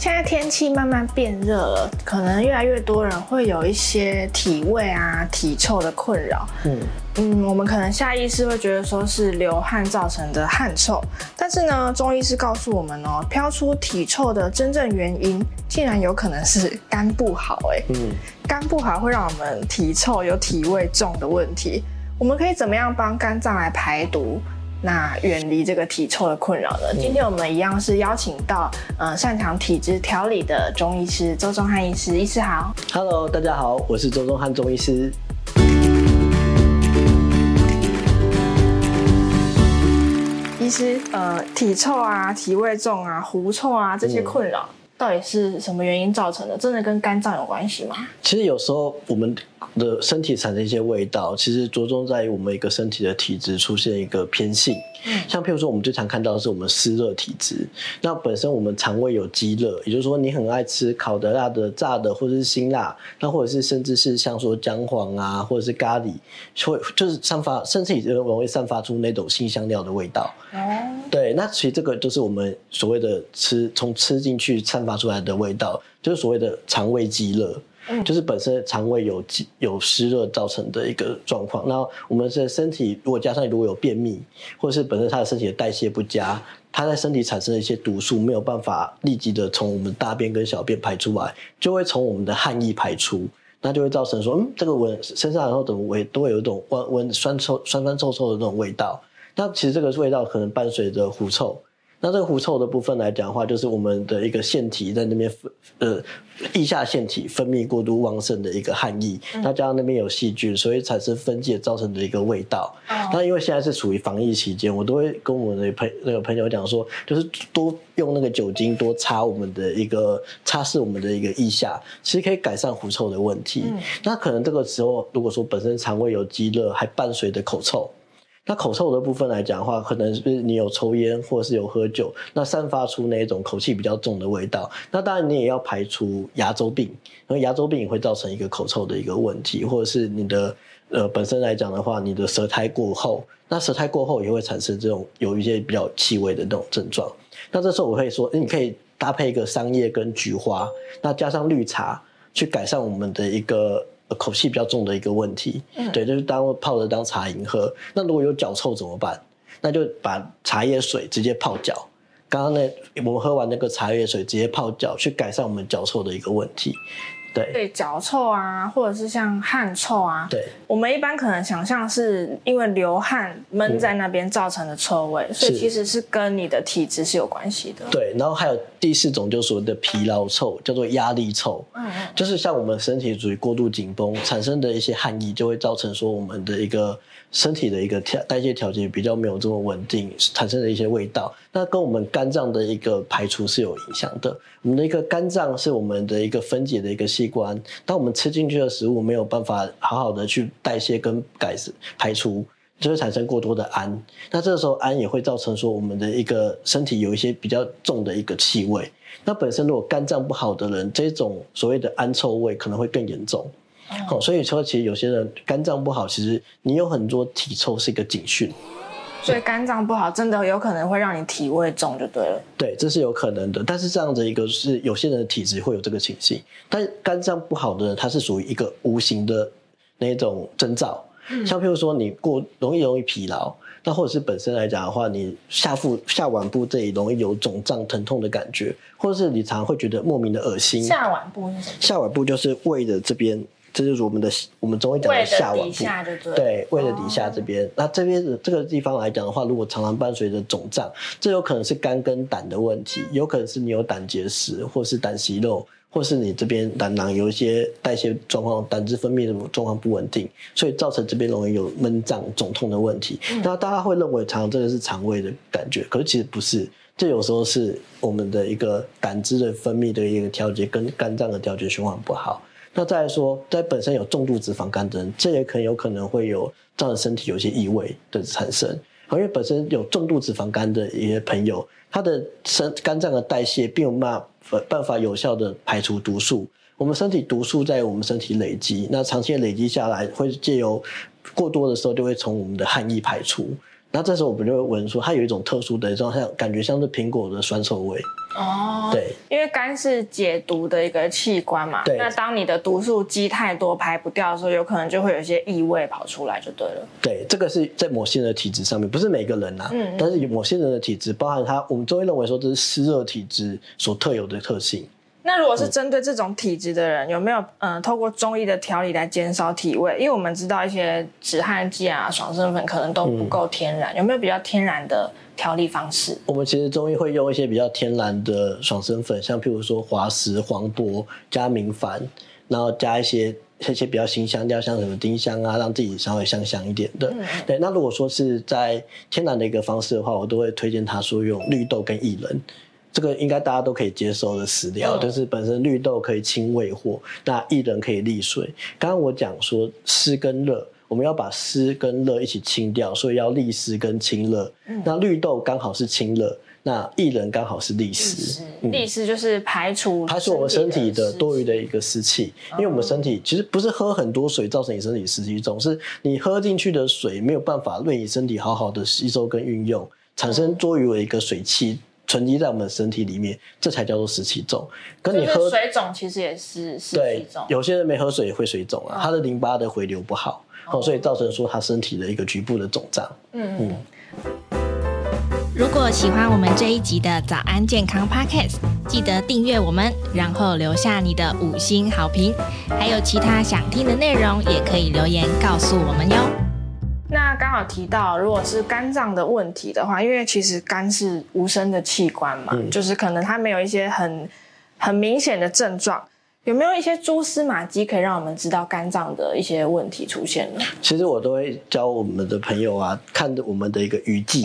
现在天气慢慢变热了，可能越来越多人会有一些体味啊、体臭的困扰。嗯嗯，我们可能下意识会觉得说是流汗造成的汗臭，但是呢，中医师告诉我们哦，飘出体臭的真正原因，竟然有可能是肝不好。哎，嗯，肝不好会让我们体臭、有体味重的问题。我们可以怎么样帮肝脏来排毒？那远离这个体臭的困扰了？今天我们一样是邀请到，呃，擅长体质调理的中医师周宗翰医师，医师好。Hello，大家好，我是周宗翰中医师。医师，呃，体臭啊、体味重啊、狐臭啊这些困扰，到底是什么原因造成的？真的跟肝脏有关系吗？其实有时候我们。的身体产生一些味道，其实着重在于我们一个身体的体质出现一个偏性。嗯，像譬如说，我们最常看到的是我们湿热体质。那本身我们肠胃有积热，也就是说，你很爱吃烤的、辣的、炸的，或者是辛辣，那或者是甚至是像说姜黄啊，或者是咖喱，会就是散发，甚至也容易散发出那种辛香料的味道。哦，对，那其实这个就是我们所谓的吃从吃进去散发出来的味道，就是所谓的肠胃积热。就是本身肠胃有有湿热造成的一个状况，那我们的身体如果加上如果有便秘，或者是本身他的身体的代谢不佳，他在身体产生的一些毒素没有办法立即的从我们大便跟小便排出来，就会从我们的汗液排出，那就会造成说，嗯，这个闻身上然后怎么闻都会有一种闻闻酸臭酸酸臭臭的那种味道，那其实这个味道可能伴随着狐臭。那这个狐臭的部分来讲的话，就是我们的一个腺体在那边分，呃，腋下腺体分泌过度旺盛的一个汗液，嗯、那加上那边有细菌，所以产生分解造成的一个味道。哦、那因为现在是属于防疫期间，我都会跟我们的朋那个朋友讲说，就是多用那个酒精多擦我们的一个擦拭我们的一个腋下，其实可以改善狐臭的问题。嗯、那可能这个时候如果说本身肠胃有积热，还伴随着口臭。那口臭的部分来讲的话，可能是你有抽烟或是有喝酒，那散发出那种口气比较重的味道。那当然你也要排除牙周病，因为牙周病也会造成一个口臭的一个问题，或者是你的呃本身来讲的话，你的舌苔过厚，那舌苔过厚也会产生这种有一些比较气味的那种症状。那这时候我会说，你可以搭配一个桑叶跟菊花，那加上绿茶，去改善我们的一个。口气比较重的一个问题，嗯、对，就是当泡着当茶饮喝。那如果有脚臭怎么办？那就把茶叶水直接泡脚。刚刚呢，我们喝完那个茶叶水直接泡脚，去改善我们脚臭的一个问题。对，对，脚臭啊，或者是像汗臭啊，对，我们一般可能想象是因为流汗闷在那边造成的臭味，嗯、所以其实是跟你的体质是有关系的。对，然后还有第四种就是所谓的疲劳臭，叫做压力臭，嗯嗯，就是像我们身体处于过度紧绷产生的一些汗液，就会造成说我们的一个。身体的一个调代谢调节比较没有这么稳定，产生的一些味道，那跟我们肝脏的一个排除是有影响的。我们的一个肝脏是我们的一个分解的一个器官，当我们吃进去的食物没有办法好好的去代谢跟改排除，就会产生过多的氨。那这个时候氨也会造成说我们的一个身体有一些比较重的一个气味。那本身如果肝脏不好的人，这种所谓的氨臭味可能会更严重。哦，所以说其实有些人肝脏不好，其实你有很多体臭是一个警讯。所以肝脏不好，真的有可能会让你体味重，就对了。对，这是有可能的。但是这样子一个是有些人的体质会有这个情形，但肝脏不好的人，他是属于一个无形的那种征兆。嗯，像譬如说你过容易容易疲劳，那或者是本身来讲的话，你下腹下腕部这里容易有肿胀疼痛的感觉，或者是你常常会觉得莫名的恶心。下腕部是什么？下腕部就是胃的这边。这就是我们的我们中医讲的下脘部，对，胃的底下这边。哦、那这边的这个地方来讲的话，如果常常伴随着肿胀，这有可能是肝跟胆的问题，有可能是你有胆结石，或是胆息肉，或是你这边胆囊有一些代谢状况、胆汁分泌的状况不稳定，所以造成这边容易有闷胀、肿痛的问题。嗯、那大家会认为常常这个是肠胃的感觉，可是其实不是，这有时候是我们的一个胆汁的分泌的一个调节跟肝脏的调节循环不好。那再来说，在本身有重度脂肪肝的人，这也可能有可能会有造成身体有些异味的产生。因为本身有重度脂肪肝的一些朋友，他的身肝脏的代谢并没有办法有效的排除毒素。我们身体毒素在我们身体累积，那长期累积下来，会借由过多的时候就会从我们的汗液排出。那这时候我们就会闻说，它有一种特殊的一种像感觉像是苹果的酸臭味。哦，对，因为肝是解毒的一个器官嘛。对。那当你的毒素积太多排不掉的时候，有可能就会有一些异味跑出来，就对了。对，这个是在某些人的体质上面，不是每个人呐、啊。嗯。但是有某些人的体质，包含他，我们中医认为说这是湿热体质所特有的特性。那如果是针对这种体质的人，嗯、有没有嗯、呃，透过中医的调理来减少体味？因为我们知道一些止汗剂啊、爽身粉可能都不够天然，嗯、有没有比较天然的调理方式？我们其实中医会用一些比较天然的爽身粉，像譬如说滑石、黄柏加明矾，然后加一些一些比较辛香料，像什么丁香啊，让自己稍微香香一点的。嗯、对，那如果说是在天然的一个方式的话，我都会推荐他说用绿豆跟薏仁。这个应该大家都可以接受的食疗，嗯、就是本身绿豆可以清胃火，那薏仁可以利水。刚刚我讲说湿跟热，我们要把湿跟热一起清掉，所以要利湿跟清热。嗯、那绿豆刚好是清热，那薏仁刚好是利湿。利湿就是排除排除我们身体的多余的一个湿气，因为我们身体其实不是喝很多水造成你身体湿气重，是你喝进去的水没有办法为你身体好好的吸收跟运用，产生多余的一个水气。沉积在我们身体里面，这才叫做湿气重。跟你喝水肿，其实也是湿气重。有些人没喝水也会水肿啊，他的淋巴的回流不好，哦，所以造成说他身体的一个局部的肿胀。嗯嗯。如果喜欢我们这一集的早安健康 Podcast，记得订阅我们，然后留下你的五星好评。还有其他想听的内容，也可以留言告诉我们哟。那刚好提到，如果是肝脏的问题的话，因为其实肝是无声的器官嘛，嗯、就是可能它没有一些很很明显的症状，有没有一些蛛丝马迹可以让我们知道肝脏的一些问题出现呢？其实我都会教我们的朋友啊，看我们的一个鱼际，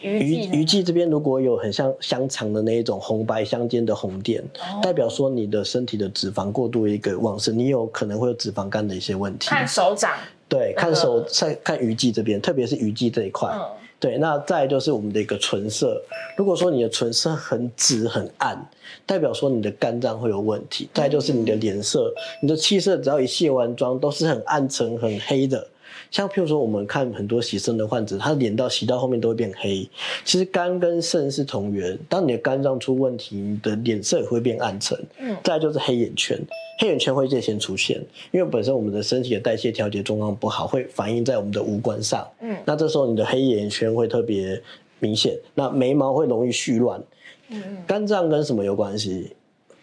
鱼鱼际这边如果有很像香肠的那一种红白相间的红点，哦、代表说你的身体的脂肪过度一个旺盛，你有可能会有脂肪肝的一些问题。看手掌。对，看手在看鱼际这边，特别是鱼际这一块。嗯、对，那再就是我们的一个唇色。如果说你的唇色很紫很暗，代表说你的肝脏会有问题。再就是你的脸色，嗯、你的气色只要一卸完妆都是很暗沉很黑的。像譬如说，我们看很多洗肾的患者，他脸到洗到后面都会变黑。其实肝跟肾是同源，当你的肝脏出问题，你的脸色也会变暗沉。嗯，再就是黑眼圈，黑眼圈会最先出现，因为本身我们的身体的代谢调节状况不好，会反映在我们的五官上。嗯，那这时候你的黑眼圈会特别明显，那眉毛会容易絮乱。嗯，肝脏跟什么有关系？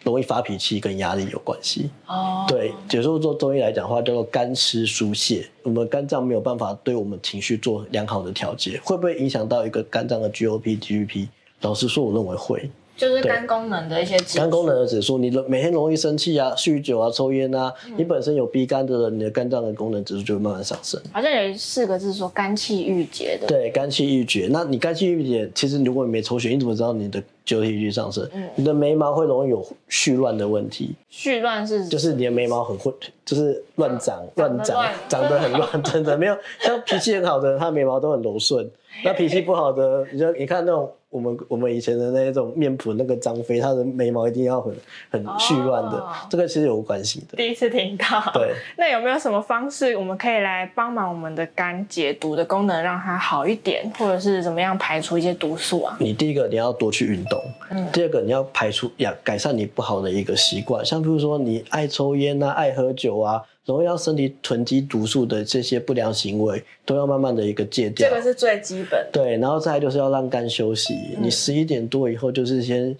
容易发脾气跟压力有关系哦。对，解说做中医来讲的话，叫做肝湿疏泄，我们肝脏没有办法对我们情绪做良好的调节，会不会影响到一个肝脏的 GOP、GDP？老实说，我认为会。就是肝功能的一些指数，肝功能的指数，你每天容易生气啊、酗酒啊、抽烟啊，嗯、你本身有逼肝的人，你的肝脏的功能指数就会慢慢上升。好像有四个字说肝气郁结的。对，肝气郁结。那你肝气郁结，其实如果你没抽血，你怎么知道你的 GOT 上升？嗯，你的眉毛会容易有絮乱的问题。絮乱是？就是你的眉毛很混，就是乱长、乱长、长得很乱，真的没有。像脾气很好的人，他眉毛都很柔顺。那脾气不好的，你就你看那种。我们我们以前的那种面谱，那个张飞，他的眉毛一定要很很絮乱的，哦、这个其实有关系的。第一次听到。对。那有没有什么方式，我们可以来帮忙我们的肝解毒的功能，让它好一点，或者是怎么样排除一些毒素啊？你第一个你要多去运动，嗯。第二个你要排除呀，改善你不好的一个习惯，像比如说你爱抽烟啊，爱喝酒啊。容易让身体囤积毒素的这些不良行为，都要慢慢的一个戒掉。这个是最基本的。对，然后再来就是要让肝休息。嗯、你十一点多以后，就是先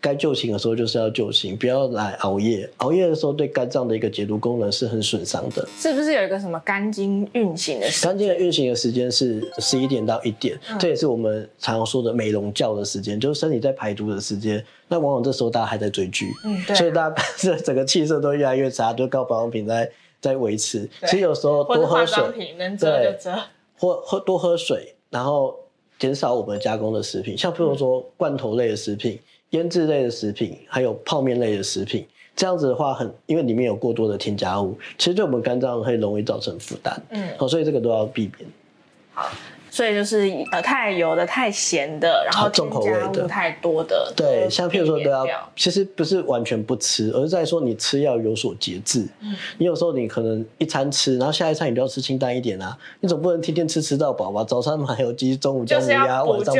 该就寝的时候，就是要就寝，不要来熬夜。熬夜的时候，对肝脏的一个解毒功能是很损伤的。是不是有一个什么肝经运行的时间？肝经的运行的时间是十一点到一点，嗯、这也是我们常常说的美容觉的时间，就是身体在排毒的时间。那往往这时候大家还在追剧，嗯，对、啊，所以大家 这整个气色都越来越差，就靠保养品在。在维持，其实有时候多喝水，能遮就遮，或喝多喝水，然后减少我们加工的食品，像比如说罐头类的食品、腌制类的食品，还有泡面类的食品，这样子的话很，因为里面有过多的添加物，其实对我们肝脏会容易造成负担，嗯，好，所以这个都要避免。好。所以就是呃太油的、太咸的，然后重口味的太多的。对，像譬如说都要，其实不是完全不吃，而是在说你吃要有所节制。嗯，你有时候你可能一餐吃，然后下一餐你都要吃清淡一点啊，你总不能天天吃吃到饱吧？早餐麻油鸡，中午姜母鸭，晚上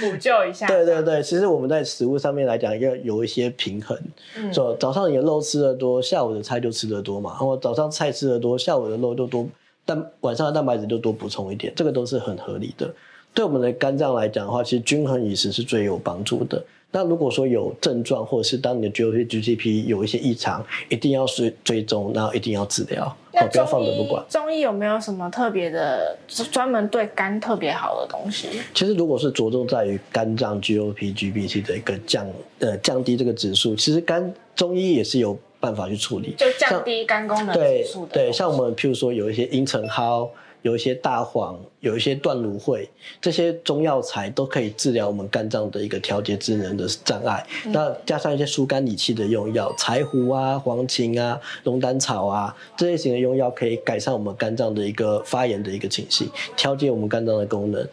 补救一下。对对对，其实我们在食物上面来讲要有一些平衡。嗯，说早上你的肉吃的多，下午的菜就吃的多嘛。然后早上菜吃的多，下午的肉就多。但晚上的蛋白质就多补充一点，这个都是很合理的。对我们的肝脏来讲的话，其实均衡饮食是最有帮助的。那如果说有症状，或者是当你的 GOP、GCP 有一些异常，一定要追追踪，然后一定要治疗，不要放着不管。中医有没有什么特别的，专门对肝特别好的东西？其实如果是着重在于肝脏 GOP、GPT 的一个降呃降低这个指数，其实肝中医也是有。办法去处理，就降低肝功能指数的。对对，像我们譬如说有一些茵陈蒿，有一些大黄，有一些断芦荟，这些中药材都可以治疗我们肝脏的一个调节智能的障碍。嗯、那加上一些疏肝理气的用药，柴胡啊、黄芩啊、龙胆草啊这类型的用药，可以改善我们肝脏的一个发炎的一个情形，调节我们肝脏的功能。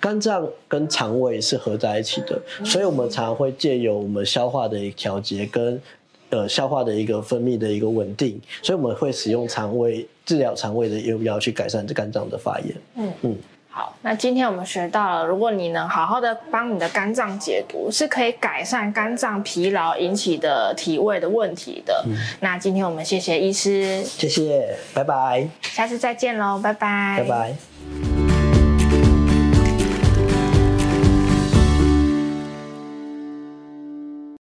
肝脏跟肠胃是合在一起的，嗯、所以我们常常会借由我们消化的一个调节跟。呃，消化的一个分泌的一个稳定，所以我们会使用肠胃治疗肠胃的用药去改善这肝脏的发炎。嗯嗯，好，那今天我们学到了，如果你能好好的帮你的肝脏解毒，是可以改善肝脏疲劳引起的体味的问题的。嗯，那今天我们谢谢医师，谢谢，拜拜，下次再见喽，拜拜，拜拜。